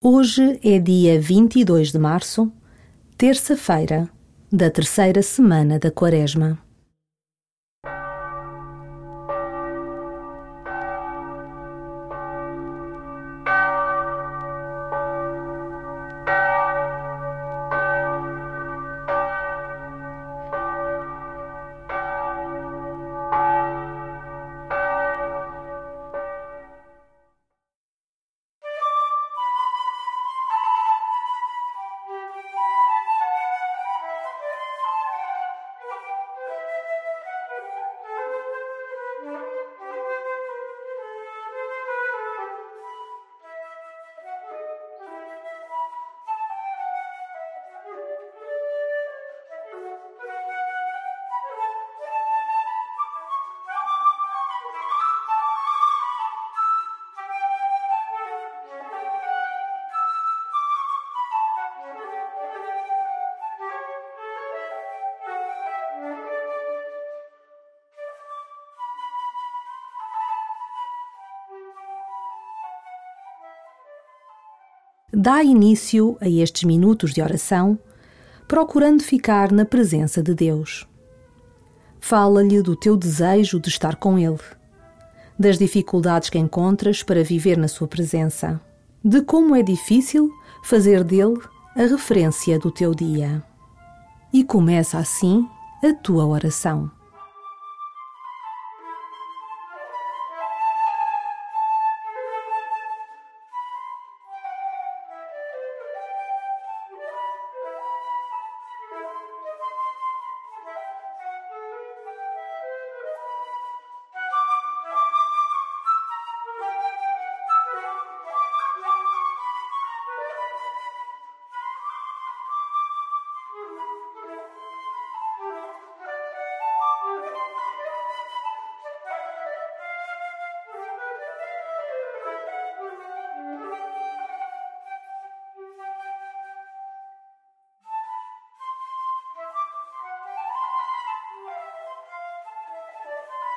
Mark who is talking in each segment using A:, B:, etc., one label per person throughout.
A: Hoje é dia 22 de março, terça-feira da terceira semana da Quaresma. Dá início a estes minutos de oração, procurando ficar na presença de Deus. Fala-lhe do teu desejo de estar com Ele, das dificuldades que encontras para viver na Sua presença, de como é difícil fazer dele a referência do teu dia. E começa assim a tua oração.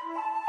A: Bye.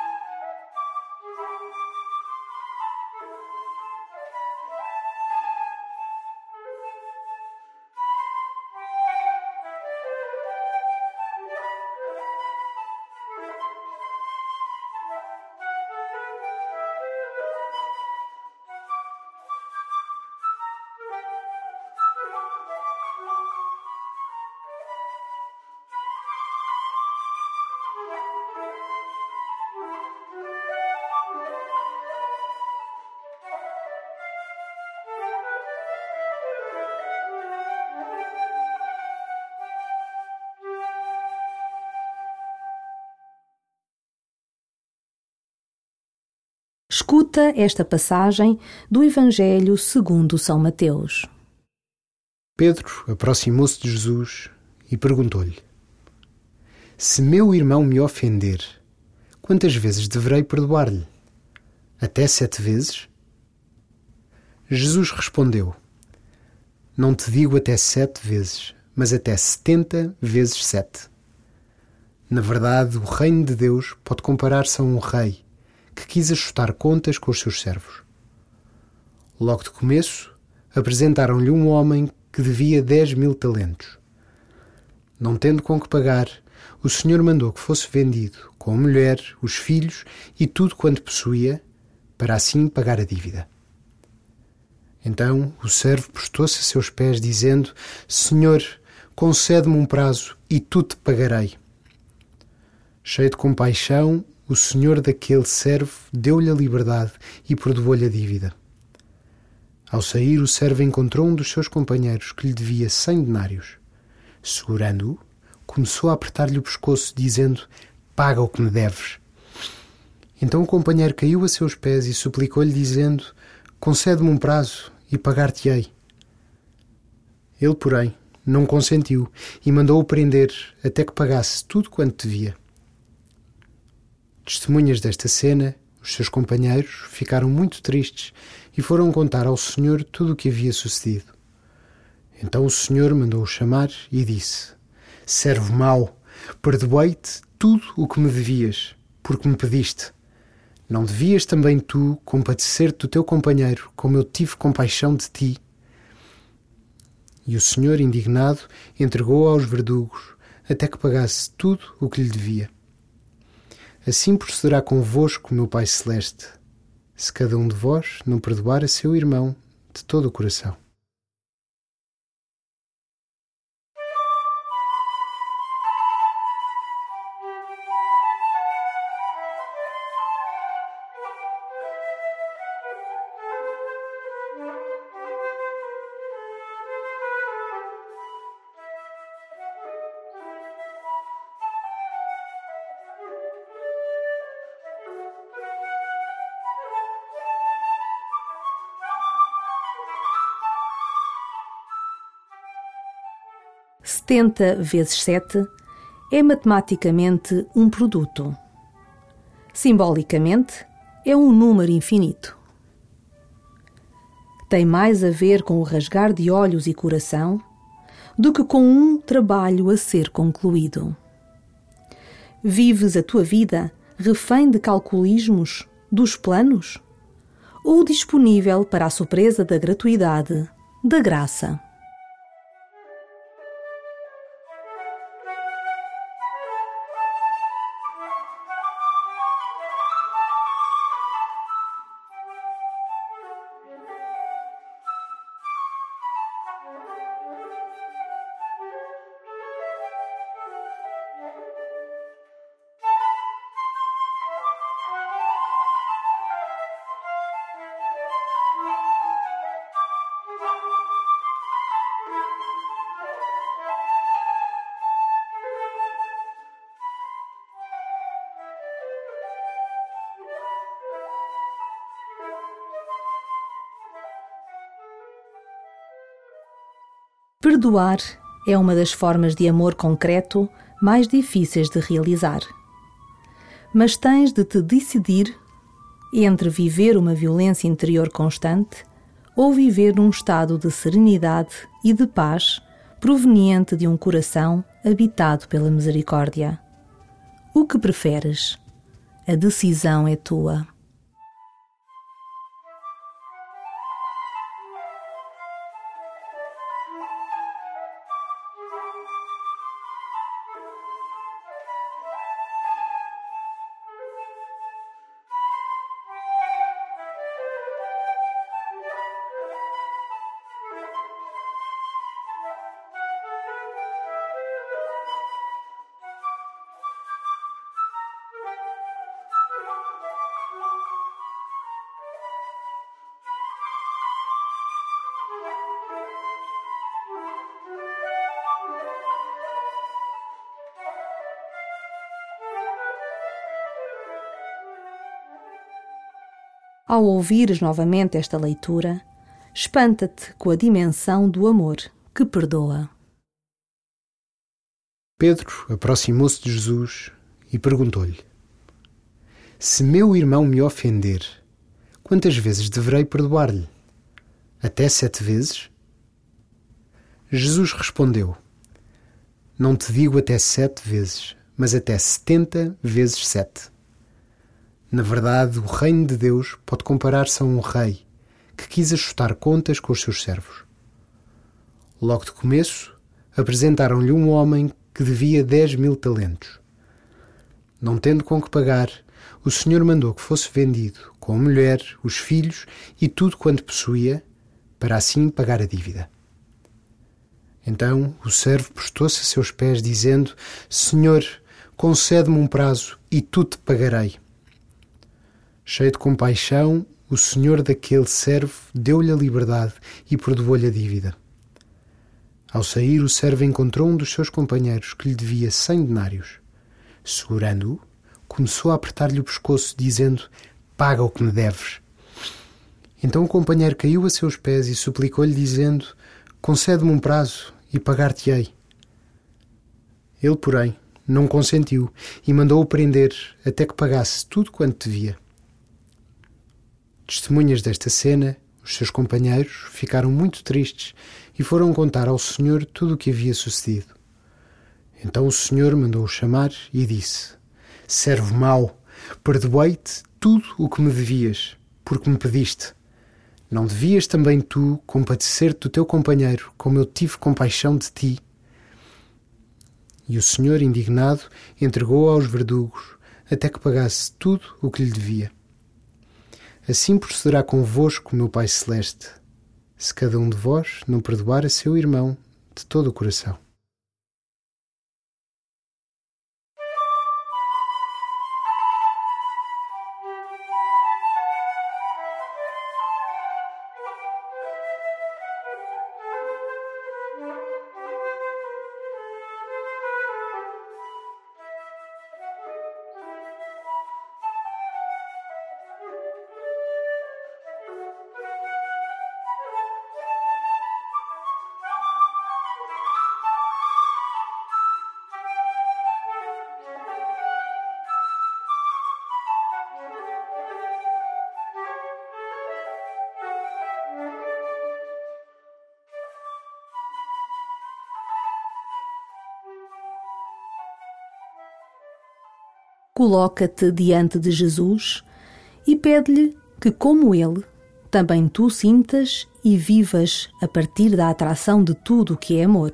A: Escuta esta passagem do Evangelho segundo São Mateus.
B: Pedro aproximou-se de Jesus e perguntou-lhe: Se meu irmão me ofender, quantas vezes deverei perdoar-lhe? Até sete vezes? Jesus respondeu: Não te digo até sete vezes, mas até setenta vezes sete. Na verdade, o reino de Deus pode comparar-se a um rei que quis ajustar contas com os seus servos. Logo de começo, apresentaram-lhe um homem que devia dez mil talentos. Não tendo com que pagar, o senhor mandou que fosse vendido, com a mulher, os filhos e tudo quanto possuía, para assim pagar a dívida. Então o servo postou-se a seus pés, dizendo: Senhor, concede-me um prazo e tu te pagarei. Cheio de compaixão, o senhor daquele servo deu-lhe a liberdade e perdoou-lhe a dívida. Ao sair, o servo encontrou um dos seus companheiros que lhe devia cem denários. Segurando-o, começou a apertar-lhe o pescoço, dizendo: Paga o que me deves. Então o companheiro caiu a seus pés e suplicou-lhe, dizendo: Concede-me um prazo e pagar-te-ei. Ele, porém, não consentiu e mandou-o prender até que pagasse tudo quanto devia. Testemunhas desta cena, os seus companheiros ficaram muito tristes e foram contar ao Senhor tudo o que havia sucedido. Então o Senhor mandou-o chamar e disse: Servo mau, perdoei-te tudo o que me devias, porque me pediste. Não devias também tu compadecer-te do teu companheiro, como eu tive compaixão de ti? E o senhor, indignado, entregou-o aos verdugos, até que pagasse tudo o que lhe devia. Assim procederá convosco, meu Pai Celeste, se cada um de vós não perdoar a seu irmão de todo o coração.
A: Setenta vezes sete é matematicamente um produto. Simbolicamente, é um número infinito. Tem mais a ver com o rasgar de olhos e coração do que com um trabalho a ser concluído. Vives a tua vida refém de calculismos, dos planos? Ou disponível para a surpresa da gratuidade, da graça? Perdoar é uma das formas de amor concreto mais difíceis de realizar. Mas tens de te decidir entre viver uma violência interior constante ou viver num estado de serenidade e de paz proveniente de um coração habitado pela misericórdia. O que preferes? A decisão é tua. Ao ouvires novamente esta leitura, espanta-te com a dimensão do amor que perdoa.
B: Pedro aproximou-se de Jesus e perguntou-lhe: Se meu irmão me ofender, quantas vezes deverei perdoar-lhe? Até sete vezes? Jesus respondeu: Não te digo até sete vezes, mas até setenta vezes sete. Na verdade, o reino de Deus pode comparar-se a um rei que quis ajustar contas com os seus servos. Logo de começo, apresentaram-lhe um homem que devia dez mil talentos. Não tendo com que pagar, o senhor mandou que fosse vendido, com a mulher, os filhos e tudo quanto possuía, para assim pagar a dívida. Então o servo prostou-se a seus pés, dizendo: Senhor, concede-me um prazo e tu te pagarei. Cheio de compaixão, o senhor daquele servo deu-lhe a liberdade e perdoou-lhe a dívida. Ao sair, o servo encontrou um dos seus companheiros que lhe devia cem denários. Segurando-o, começou a apertar-lhe o pescoço, dizendo: Paga o que me deves. Então o companheiro caiu a seus pés e suplicou-lhe, dizendo: Concede-me um prazo e pagar-te-ei. Ele, porém, não consentiu e mandou-o prender até que pagasse tudo quanto devia. Testemunhas desta cena, os seus companheiros ficaram muito tristes e foram contar ao Senhor tudo o que havia sucedido. Então o Senhor mandou-o chamar e disse: Servo mau, perdoei-te tudo o que me devias, porque me pediste. Não devias também tu compadecer-te do teu companheiro, como eu tive compaixão de ti? E o Senhor, indignado, entregou-o aos verdugos, até que pagasse tudo o que lhe devia. Assim procederá convosco, meu Pai Celeste, se cada um de vós não perdoar a seu irmão de todo o coração.
A: Coloca-te diante de Jesus e pede-lhe que, como ele, também tu sintas e vivas a partir da atração de tudo o que é amor,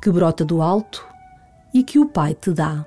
A: que brota do alto e que o Pai te dá.